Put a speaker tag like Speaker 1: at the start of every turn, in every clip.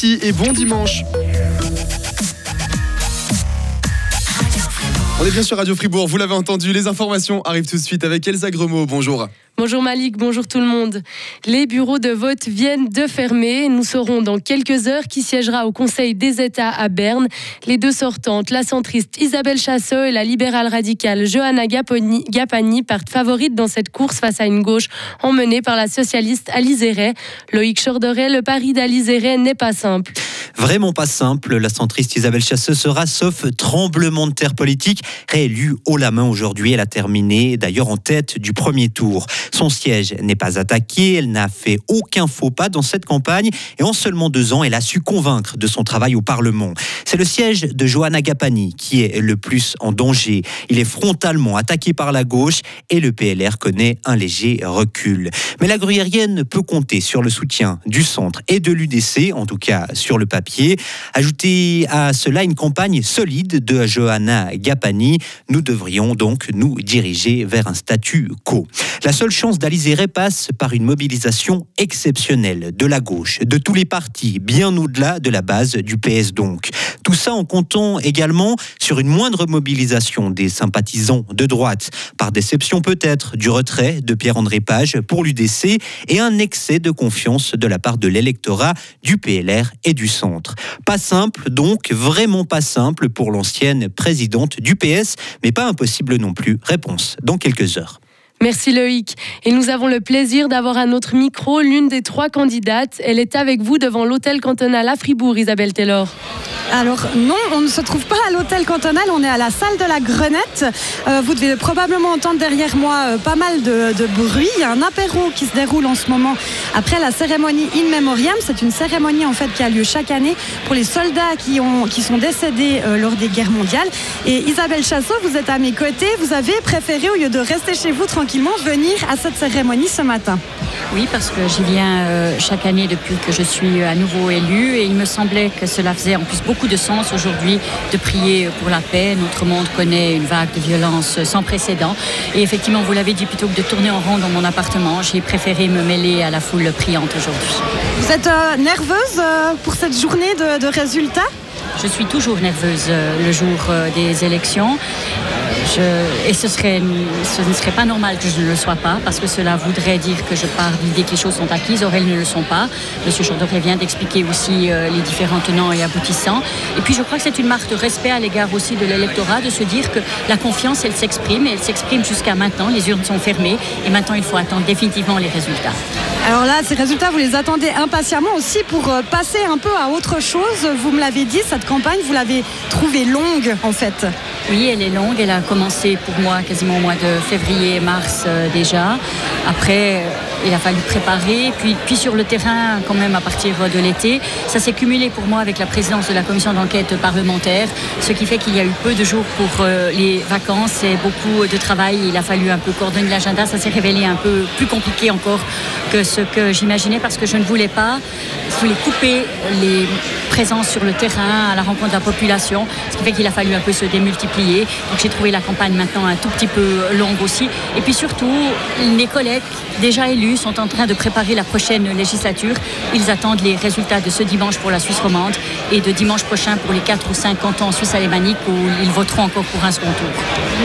Speaker 1: et bon dimanche. On est bien sur Radio Fribourg, vous l'avez entendu, les informations arrivent tout de suite avec Elsa Gremaud. Bonjour.
Speaker 2: Bonjour Malik, bonjour tout le monde. Les bureaux de vote viennent de fermer. Nous saurons dans quelques heures qui siégera au Conseil des États à Berne. Les deux sortantes, la centriste Isabelle Chassot et la libérale radicale Johanna Gapani, partent favorites dans cette course face à une gauche emmenée par la socialiste Alice Loïc Chorderet, le pari d'Alice n'est pas simple.
Speaker 3: Vraiment pas simple. La centriste Isabelle Chasseux sera, sauf tremblement de terre politique, réélue haut la main aujourd'hui. Elle a terminé d'ailleurs en tête du premier tour. Son siège n'est pas attaqué. Elle n'a fait aucun faux pas dans cette campagne. Et en seulement deux ans, elle a su convaincre de son travail au Parlement. C'est le siège de Johanna Gapani qui est le plus en danger. Il est frontalement attaqué par la gauche et le PLR connaît un léger recul. Mais la gruyérienne peut compter sur le soutien du centre et de l'UDC, en tout cas sur le papier papier. Ajoutez à cela une campagne solide de Johanna Gapani. Nous devrions donc nous diriger vers un statu quo. La seule chance d'Alizéré passe par une mobilisation exceptionnelle de la gauche, de tous les partis, bien au-delà de la base du PS donc. Tout ça en comptant également sur une moindre mobilisation des sympathisants de droite, par déception peut-être du retrait de Pierre-André Page pour l'UDC et un excès de confiance de la part de l'électorat du PLR et du centre. Pas simple, donc vraiment pas simple pour l'ancienne présidente du PS, mais pas impossible non plus. Réponse dans quelques heures.
Speaker 2: Merci Loïc. Et nous avons le plaisir d'avoir à notre micro l'une des trois candidates. Elle est avec vous devant l'hôtel cantonal à Fribourg, Isabelle Taylor.
Speaker 4: Alors non, on ne se trouve pas à l'hôtel cantonal, on est à la salle de la Grenette. Euh, vous devez probablement entendre derrière moi euh, pas mal de, bruit. Il y a un apéro qui se déroule en ce moment après la cérémonie In Memoriam. C'est une cérémonie en fait qui a lieu chaque année pour les soldats qui, ont, qui sont décédés euh, lors des guerres mondiales. Et Isabelle Chassot, vous êtes à mes côtés. Vous avez préféré, au lieu de rester chez vous tranquillement, venir à cette cérémonie ce matin.
Speaker 5: Oui, parce que j'y viens chaque année depuis que je suis à nouveau élue et il me semblait que cela faisait en plus beaucoup de sens aujourd'hui de prier pour la paix. Notre monde connaît une vague de violence sans précédent. Et effectivement, vous l'avez dit, plutôt que de tourner en rond dans mon appartement, j'ai préféré me mêler à la foule priante aujourd'hui.
Speaker 4: Vous êtes euh, nerveuse euh, pour cette journée de, résultats?
Speaker 5: Je suis toujours nerveuse euh, le jour des élections et ce, ne serait pas normal que je ne le sois pas, parce que cela voudrait dire que je pars l'idée que les choses sont acquises. Or, elles ne le sont pas. Monsieur Chordoré vient d'expliquer aussi euh, les différents tenants et aboutissants. Et puis, je crois que c'est une marque de respect à l'égard aussi de l'électorat de se dire que la confiance, elle s'exprime, et elle s'exprime jusqu'à maintenant. Les urnes sont fermées, et maintenant, il faut attendre définitivement les résultats.
Speaker 4: Alors là, ces résultats, vous les attendez impatiemment aussi pour euh, passer un peu à autre chose. Vous me l'avez dit, cette campagne, vous l'avez trouvée longue, en fait.
Speaker 5: Oui, elle est longue. Elle a commencé pour moi quasiment au mois de février, mars euh, déjà. Après, il a fallu préparer. Puis, sur le terrain, quand même, à partir de l'été, ça s'est cumulé pour moi avec la présidence de la commission d'enquête parlementaire, ce qui fait qu'il y a eu peu de jours pour euh, les vacances et beaucoup de travail. Il a fallu un peu coordonner l'agenda. Ça s'est révélé un peu plus compliqué encore que ce que j'imaginais parce que je ne voulais pas, je voulais couper les présences sur le terrain, à la rencontre de la population, ce qui fait qu'il a fallu un peu se démultiplier. Donc j'ai trouvé la campagne maintenant un tout petit peu longue aussi. Et puis surtout, mes collègues déjà élus sont en train de préparer la prochaine législature. Ils attendent les résultats de ce dimanche pour la Suisse romande et de dimanche prochain pour les 4 ou 5 cantons suisse alémanique où ils voteront encore pour un second tour.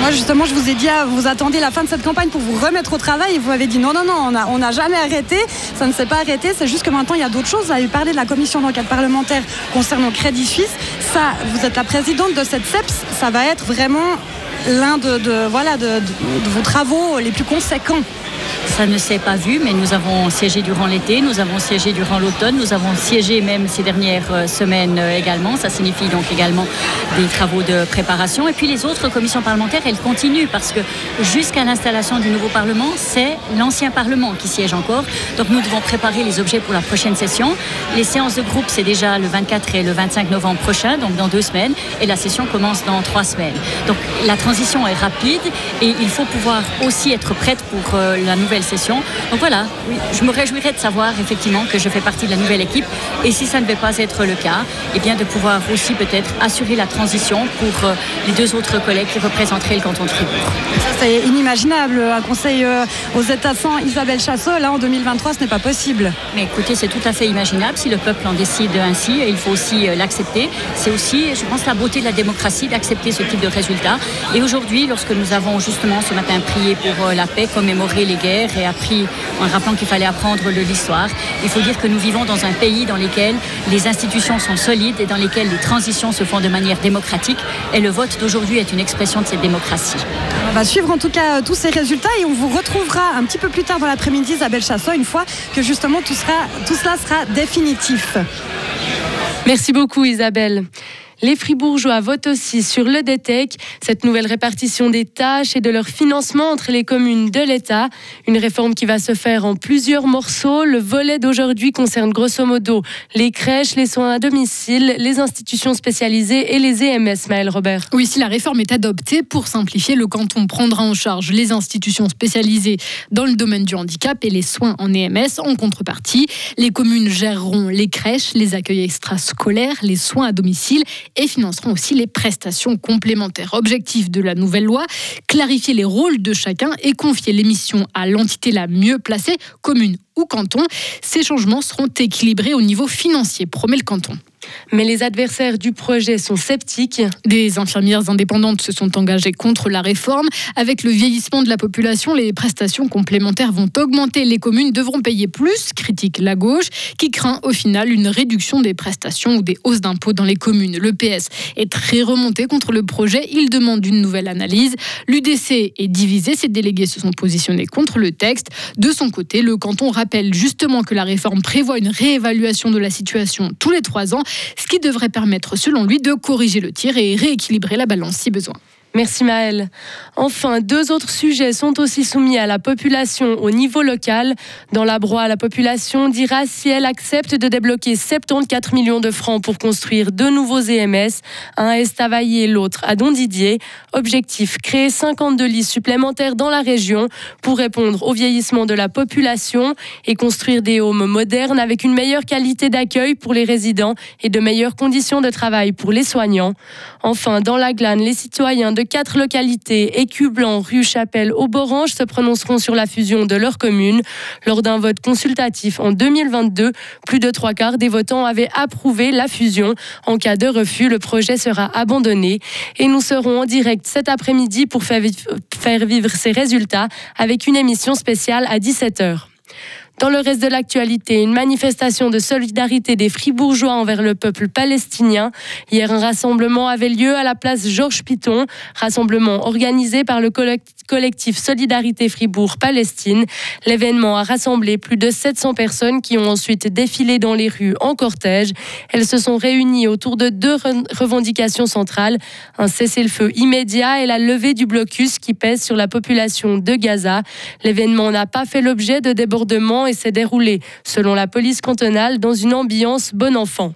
Speaker 4: Moi justement, je vous ai dit, ah, vous attendez la fin de cette campagne pour vous remettre au travail et vous m'avez dit non, non, non, on n'a jamais arrêté, ça ne s'est pas arrêté, c'est juste que maintenant il y a d'autres choses. Vous avez parlé de la commission d'enquête parlementaire concernant Crédit Suisse. Ça, vous êtes la présidente de cette CEPS, ça va être vraiment l'un de, vos travaux les plus conséquents
Speaker 5: ça ne s'est pas vu, mais nous avons siégé durant l'été, nous avons siégé durant l'automne, nous avons siégé même ces dernières euh, semaines euh, également. Ça signifie donc également des travaux de préparation. Et puis les autres commissions parlementaires, elles continuent parce que jusqu'à l'installation du nouveau Parlement, c'est l'ancien Parlement qui siège encore. Donc nous devons préparer les objets pour la prochaine session. Les séances de groupe, c'est déjà le 24 et le 25 novembre prochain, donc dans deux semaines. Et la session commence dans trois semaines. Donc la transition est rapide et il faut pouvoir aussi être prête pour euh, la nouvelle session. Donc voilà, je me réjouirais de savoir effectivement que je fais partie de la nouvelle équipe et si ça ne va pas être le cas, eh bien de pouvoir aussi peut-être assurer la transition pour euh, les deux autres collègues qui représenteraient le canton de Fribourg.
Speaker 4: Ça c'est inimaginable, un conseil euh, aux États sans Isabelle Chassot, là en 2023 ce n'est pas possible.
Speaker 5: Mais écoutez, c'est tout à fait imaginable si le peuple en décide ainsi, il faut aussi l'accepter. C'est aussi, je pense, la beauté de la démocratie d'accepter ce type de résultat. Et aujourd'hui, lorsque nous avons justement ce matin prié pour euh, la paix, commémoré les guerres et appris en rappelant qu'il fallait apprendre de l'histoire, il faut dire que nous vivons dans un pays dans lequel les institutions sont solides et dans lesquelles les transitions se font de manière démocratique. Et le vote d'aujourd'hui est une expression de cette démocratie.
Speaker 4: On va suivre en tout cas tous ces résultats et on vous retrouvera un petit peu plus tard dans l'après-midi, Isabelle Chassot, une fois que justement tout, sera, tout cela sera définitif.
Speaker 2: Merci beaucoup Isabelle. Les Fribourgeois votent aussi sur le DETEC, cette nouvelle répartition des tâches et de leur financement entre les communes de l'État. Une réforme qui va se faire en plusieurs morceaux. Le volet d'aujourd'hui concerne grosso modo les crèches, les soins à domicile, les institutions spécialisées et les EMS, Maël Robert.
Speaker 6: Oui, si la réforme est adoptée, pour simplifier, le canton prendra en charge les institutions spécialisées dans le domaine du handicap et les soins en EMS. En contrepartie, les communes géreront les crèches, les accueils extrascolaires, les soins à domicile et financeront aussi les prestations complémentaires. Objectif de la nouvelle loi, clarifier les rôles de chacun et confier les missions à l'entité la mieux placée, commune ou canton. Ces changements seront équilibrés au niveau financier, promet le canton.
Speaker 2: Mais les adversaires du projet sont sceptiques.
Speaker 6: Des infirmières indépendantes se sont engagées contre la réforme. Avec le vieillissement de la population, les prestations complémentaires vont augmenter. Les communes devront payer plus, critique la gauche, qui craint au final une réduction des prestations ou des hausses d'impôts dans les communes. Le PS est très remonté contre le projet. Il demande une nouvelle analyse. L'UDC est divisé. Ses délégués se sont positionnés contre le texte. De son côté, le canton rappelle justement que la réforme prévoit une réévaluation de la situation tous les trois ans ce qui devrait permettre, selon lui, de corriger le tir et rééquilibrer la balance si besoin.
Speaker 2: Merci Maëlle. Enfin, deux autres sujets sont aussi soumis à la population au niveau local. Dans la broie, la population dira si elle accepte de débloquer 74 millions de francs pour construire deux nouveaux EMS, un à Estavayer et l'autre à Didier. Objectif, créer 52 lits supplémentaires dans la région pour répondre au vieillissement de la population et construire des homes modernes avec une meilleure qualité d'accueil pour les résidents et de meilleures conditions de travail pour les soignants. Enfin, dans la glane, les citoyens de quatre localités, Écublanc, Rue Chapelle, Auborange, se prononceront sur la fusion de leurs communes. Lors d'un vote consultatif en 2022, plus de trois quarts des votants avaient approuvé la fusion. En cas de refus, le projet sera abandonné. Et nous serons en direct cet après-midi pour faire vivre ces résultats avec une émission spéciale à 17h. Dans le reste de l'actualité, une manifestation de solidarité des Fribourgeois envers le peuple palestinien. Hier, un rassemblement avait lieu à la place Georges Piton, rassemblement organisé par le collectif Solidarité Fribourg-Palestine. L'événement a rassemblé plus de 700 personnes qui ont ensuite défilé dans les rues en cortège. Elles se sont réunies autour de deux revendications centrales, un cessez-le-feu immédiat et la levée du blocus qui pèse sur la population de Gaza. L'événement n'a pas fait l'objet de débordements et s'est déroulé, selon la police cantonale, dans une ambiance bon enfant.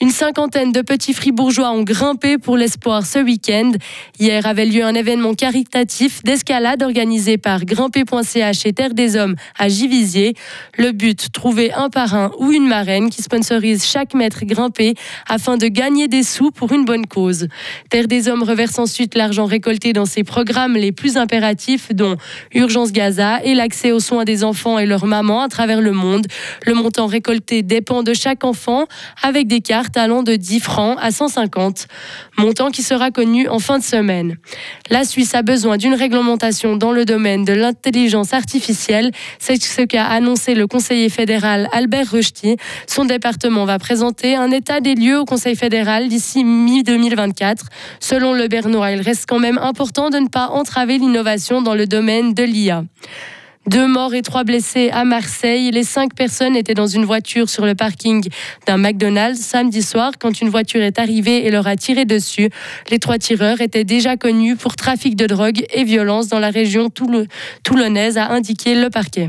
Speaker 2: Une cinquantaine de petits fribourgeois ont grimpé pour l'espoir ce week-end. Hier avait lieu un événement caritatif d'escalade organisé par grimper.ch et Terre des Hommes à Givisier. Le but, trouver un parrain ou une marraine qui sponsorise chaque mètre grimpé afin de gagner des sous pour une bonne cause. Terre des Hommes reverse ensuite l'argent récolté dans ses programmes les plus impératifs dont Urgence Gaza et l'accès aux soins des enfants et leurs mamans à travers le monde. Le montant récolté dépend de chaque enfant avec des cartes de 10 francs à 150, montant qui sera connu en fin de semaine. La Suisse a besoin d'une réglementation dans le domaine de l'intelligence artificielle, c'est ce qu'a annoncé le conseiller fédéral Albert Rusty. Son département va présenter un état des lieux au Conseil fédéral d'ici mi-2024. Selon le Bernois, il reste quand même important de ne pas entraver l'innovation dans le domaine de l'IA. Deux morts et trois blessés à Marseille. Les cinq personnes étaient dans une voiture sur le parking d'un McDonald's samedi soir quand une voiture est arrivée et leur a tiré dessus. Les trois tireurs étaient déjà connus pour trafic de drogue et violence dans la région toulonnaise, a indiqué le parquet.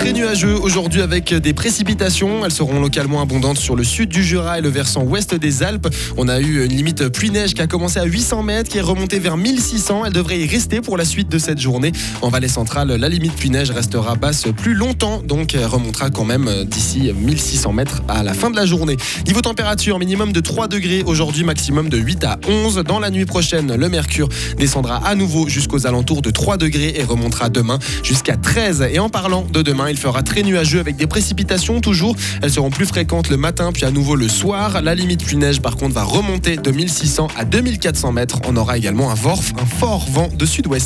Speaker 1: Très nuageux aujourd'hui avec des précipitations. Elles seront localement abondantes sur le sud du Jura et le versant ouest des Alpes. On a eu une limite pluie-neige qui a commencé à 800 mètres, qui est remontée vers 1600. Elle devrait y rester pour la suite de cette journée. En vallée centrale, la limite pluie-neige restera basse plus longtemps, donc elle remontera quand même d'ici 1600 mètres à la fin de la journée. Niveau température, minimum de 3 degrés aujourd'hui, maximum de 8 à 11. Dans la nuit prochaine, le mercure descendra à nouveau jusqu'aux alentours de 3 degrés et remontera demain jusqu'à 13. Et en parlant de demain, il fera très nuageux avec des précipitations toujours. Elles seront plus fréquentes le matin puis à nouveau le soir. La limite pluie-neige par contre va remonter de 1600 à 2400 mètres. On aura également un fort, un fort vent de sud-ouest.